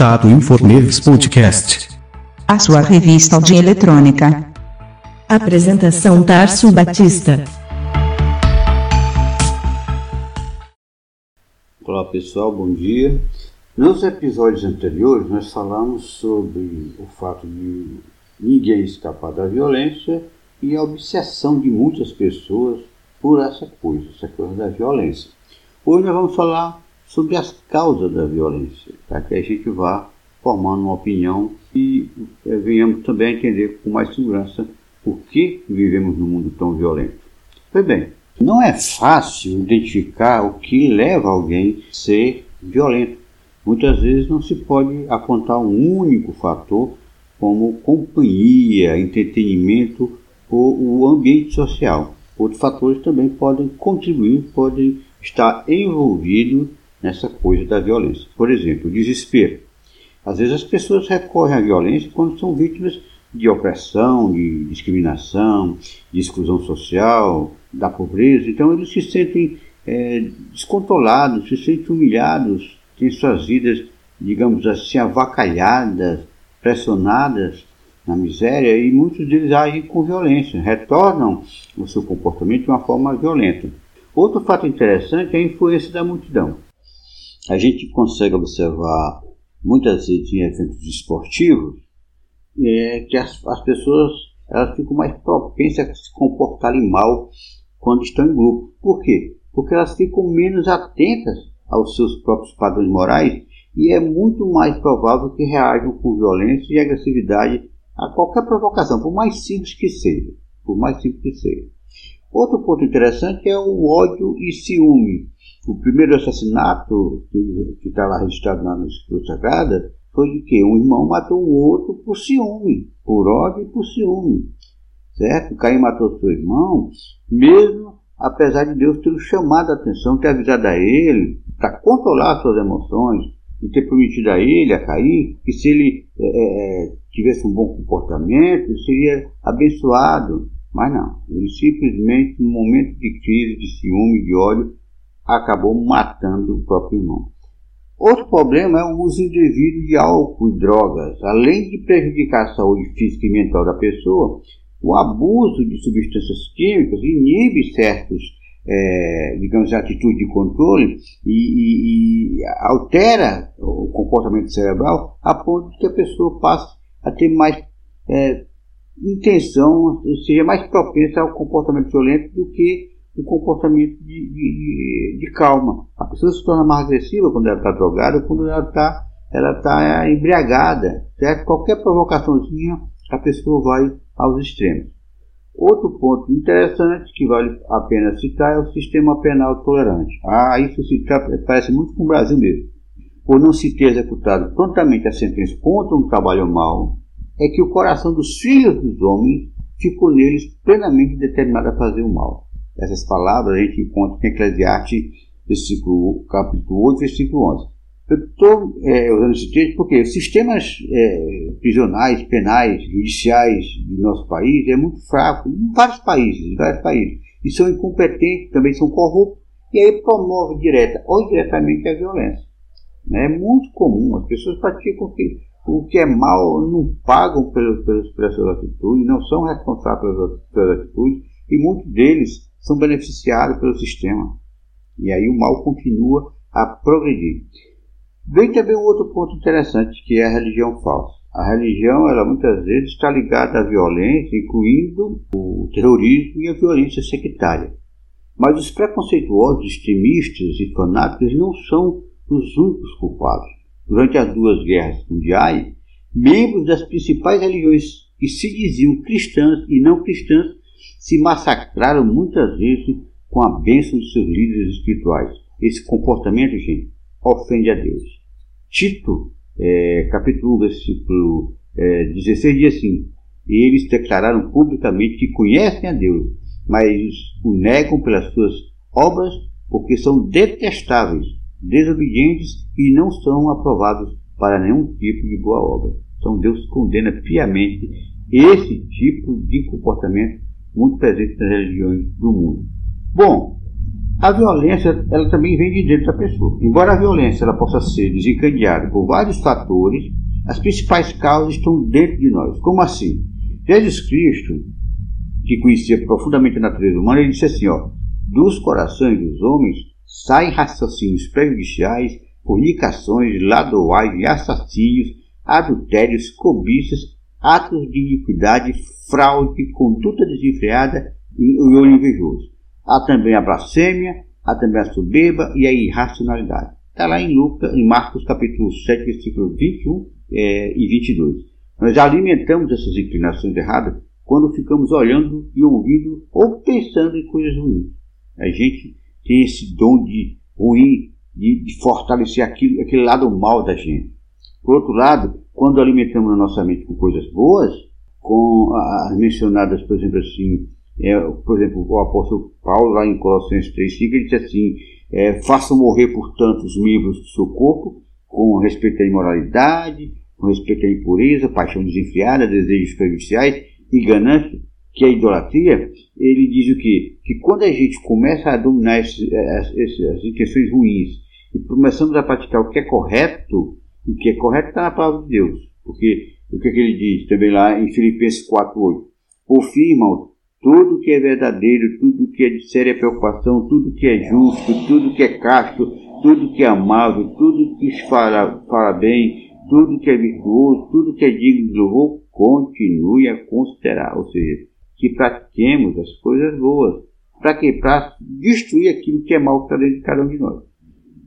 Contato Inforneves Podcast. A sua revista de eletrônica. Apresentação Tarso Batista. Olá pessoal, bom dia. Nos episódios anteriores nós falamos sobre o fato de ninguém escapar da violência e a obsessão de muitas pessoas por essa coisa, essa coisa da violência. Hoje nós vamos falar sobre as causas da violência, para que a gente vá formando uma opinião e é, venhamos também a entender com mais segurança por que vivemos num mundo tão violento. Pois bem, não é fácil identificar o que leva alguém a ser violento. Muitas vezes não se pode apontar um único fator como companhia, entretenimento ou o ambiente social. Outros fatores também podem contribuir, podem estar envolvidos nessa coisa da violência. Por exemplo, o desespero. Às vezes as pessoas recorrem à violência quando são vítimas de opressão, de discriminação, de exclusão social, da pobreza. Então eles se sentem é, descontrolados, se sentem humilhados, têm suas vidas, digamos assim, avacalhadas, pressionadas na miséria e muitos deles agem com violência, retornam o seu comportamento de uma forma violenta. Outro fato interessante é a influência da multidão. A gente consegue observar muitas vezes em eventos esportivos é, que as, as pessoas elas ficam mais propensas a se comportarem mal quando estão em grupo. Por quê? Porque elas ficam menos atentas aos seus próprios padrões morais e é muito mais provável que reajam com violência e agressividade a qualquer provocação, por mais simples que seja. Por mais simples que seja. Outro ponto interessante é o ódio e ciúme. O primeiro assassinato que está lá registrado na Escritura Sagrada foi de que um irmão matou o outro por ciúme, por ódio e por ciúme. Certo? Caim matou seu irmão, mesmo apesar de Deus ter chamado a atenção, ter avisado a ele para controlar suas emoções e ter prometido a ele, a Caim, que se ele é, é, tivesse um bom comportamento, seria abençoado. Mas não, ele simplesmente, no momento de crise, de ciúme, de ódio, acabou matando o próprio irmão. Outro problema é o uso indevido de álcool e drogas. Além de prejudicar a saúde física e mental da pessoa, o abuso de substâncias químicas inibe certos, é, digamos, atitudes de controle e, e, e, altera o comportamento cerebral a ponto de que a pessoa passe a ter mais é, intenção, seja mais propensa ao comportamento violento do que um comportamento de, de, de, calma. A pessoa se torna mais agressiva quando ela está drogada, quando ela está ela tá embriagada, certo? Qualquer provocaçãozinha, a pessoa vai aos extremos. Outro ponto interessante que vale a pena citar é o sistema penal tolerante. Ah, isso se parece muito com o Brasil mesmo. Por não se ter executado prontamente a sentença contra um trabalho mau, é que o coração dos filhos dos homens ficou neles plenamente determinado a fazer o mal. Essas palavras a gente encontra em Eclesiastes, versículo, capítulo 8, versículo 11. Eu estou é, usando esse texto porque os sistemas é, prisionais, penais, judiciais do nosso país é muito fraco, em vários países, em vários países. E são incompetentes, também são corruptos, e aí promove direta ou indiretamente a violência. É muito comum, as pessoas praticam o que é mal, não pagam pelas, pelas, pelas suas atitudes, não são responsáveis pelas, pelas atitudes, e muitos deles são beneficiados pelo sistema. E aí o mal continua a progredir. Vem também um outro ponto interessante, que é a religião falsa. A religião, ela muitas vezes está ligada à violência, incluindo o terrorismo e a violência sectária. Mas os preconceituosos, extremistas e fanáticos não são os únicos culpados. Durante as duas guerras mundiais, membros das principais religiões que se diziam cristãs e não cristãs se massacraram muitas vezes com a bênção de seus líderes espirituais. Esse comportamento, gente, ofende a Deus. Tito, é, capítulo 1, versículo é, 16, diz assim: Eles declararam publicamente que conhecem a Deus, mas o negam pelas suas obras, porque são detestáveis, desobedientes e não são aprovados para nenhum tipo de boa obra. Então Deus condena piamente esse tipo de comportamento muito presente nas religiões do mundo. Bom, A violência, ela também vem de dentro da pessoa. Embora a violência ela possa ser desencadeada por vários fatores, as principais causas estão dentro de nós. Como assim? Jesus Cristo, que conhecia profundamente a natureza humana, ele disse assim, ó, dos corações dos homens saem raciocínios prejudiciais, fornicações, ladoais, assassínios, adultérios, cobiças, atos de iniquidade, fraude, conduta desenfreada e olho invejoso. Há também a blasfêmia, há também a soberba e a irracionalidade. Está lá em Lucas, em Marcos capítulo 7, versículo 21 é, e 22. Nós alimentamos essas inclinações erradas quando ficamos olhando e ouvindo ou pensando em coisas ruins. A gente tem esse dom de ruim, de, de fortalecer aquilo, aquele lado mal da gente. Por outro lado, quando alimentamos a nossa mente com coisas boas, com as mencionadas, por exemplo, assim, é, por exemplo, o apóstolo Paulo, lá em Colossenses 3,5, ele diz assim: é, morrer, portanto, os membros do seu corpo, com respeito à imoralidade, com respeito à impureza, paixão desenfreada, desejos prejudiciais e ganância, que é a idolatria. Ele diz o quê? Que quando a gente começa a dominar esses, esses, as intenções ruins e começamos a praticar o que é correto, o que é correto está na palavra de Deus. Porque o que, é que ele diz também lá em Filipenses 4,8? Por fim, irmãos, tudo que é verdadeiro, tudo que é de séria preocupação, tudo que é justo, tudo que é casto, tudo que é amável, tudo que fala, fala bem, tudo que é virtuoso, tudo que é digno de louvor, continue a considerar. Ou seja, que pratiquemos as coisas boas. Para quê? Para destruir aquilo que é mal que está dentro de cada um de nós.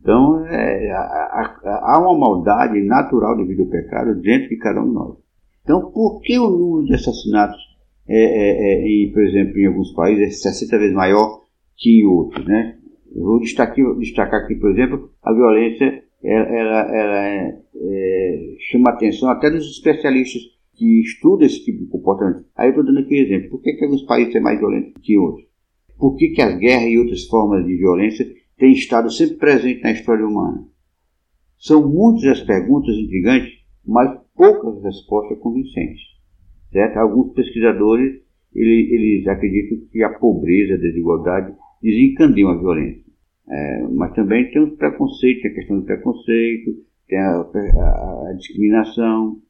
Então, é, há uma maldade natural devido ao pecado dentro de cada um de nós. Então, por que o número de assassinatos é, é, é, em, por exemplo, em alguns países é 60 vezes maior que em outros, né? Eu vou destacar, destacar aqui, por exemplo, a violência, ela, ela, ela é, é, chama atenção até dos especialistas que estudam esse tipo de comportamento. Aí eu estou dando aqui um exemplo. Por que, que alguns países são mais violentos que outros? Por que, que as guerras e outras formas de violência têm estado sempre presentes na história humana? São muitas as perguntas intrigantes, mas poucas respostas convincentes. Certo? Alguns pesquisadores eles, eles acreditam que a pobreza, a desigualdade desencandeiam a violência. É, mas também tem os preconceitos, tem a questão do preconceito, tem a, a, a, discriminação.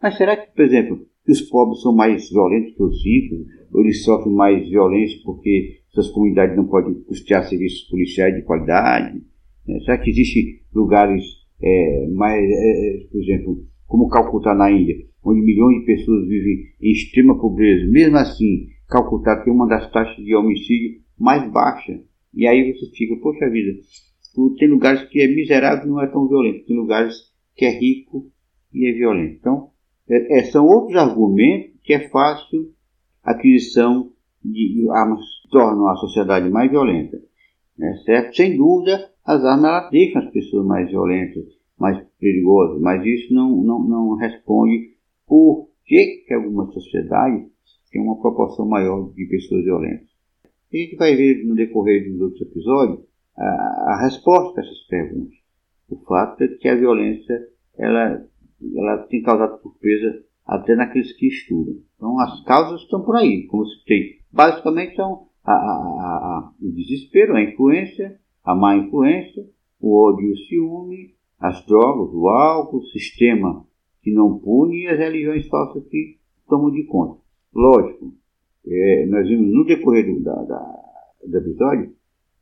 Mas será que, por exemplo, que os pobres são mais violentos que os ricos? Ou eles sofrem mais violência porque suas comunidades não podem custear serviços policiais de qualidade? É, será que existem lugares é, mais, é, é, por exemplo, como Calcutá na Índia, onde milhões de pessoas vivem em extrema pobreza. Mesmo assim, Calcutá tem uma das taxas de homicídio mais baixas. E aí você fica, poxa vida, tem lugares que é miserável e não é tão violento, tem lugares que é rico e é violento. Então, é, é, são outros argumentos que é fácil a aquisição de armas tornam a sociedade mais violenta. Né, certo? Sem dúvida, as armas deixam as pessoas mais violentas, mais perigosas, mas isso não, não, não responde por que, que algumas sociedades têm uma proporção maior de pessoas violentas. A gente vai ver no decorrer dos outros episódios a, a resposta a essas perguntas. O fato é que a violência ela, ela tem causado surpresa até naqueles que estudam. Então as causas estão por aí, como se tem. Basicamente são a, a, o desespero, a influência, a má influência, o ódio o ciúme, as drogas, o álcool, o sistema que não pune e as religiões falsas que tomam de conta. Lógico, é, nós vimos no decorrer do, da, da, do episódio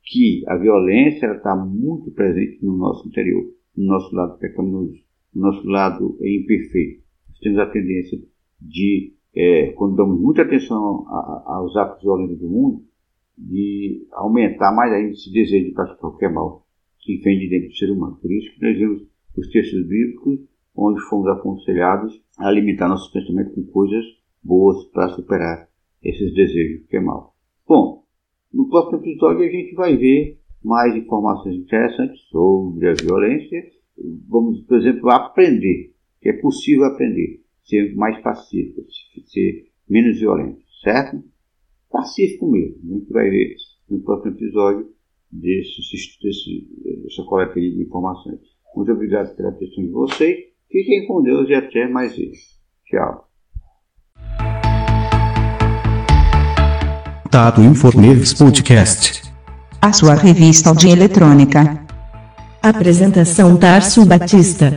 que a violência está muito presente no nosso interior, no nosso lado pecaminoso, no nosso lado imperfeito. Nós temos a tendência de, é, quando damos muita atenção a, a, aos atos violentos do mundo, de aumentar mais ainda esse desejo de praticar qualquer mal que vem de dentro do ser humano. Por isso que nós vemos os textos bíblicos onde fomos aconselhados a alimentar nossos pensamentos com coisas boas para superar esses desejos que é mal. Bom, no próximo episódio a gente vai ver mais informações interessantes sobre a violência. Vamos, por exemplo, aprender, que é possível aprender, ser mais pacífico, ser menos violento, certo? Pacífico mesmo. A gente vai ver no próximo episódio desse, desse, dessa coleta de informações. Muito obrigado pela atenção de vocês. Fiquem com Deus e até mais vezes. Tchau. Tato Informedes Podcast. a sua revista de eletrônica. Apresentação Tarso Batista.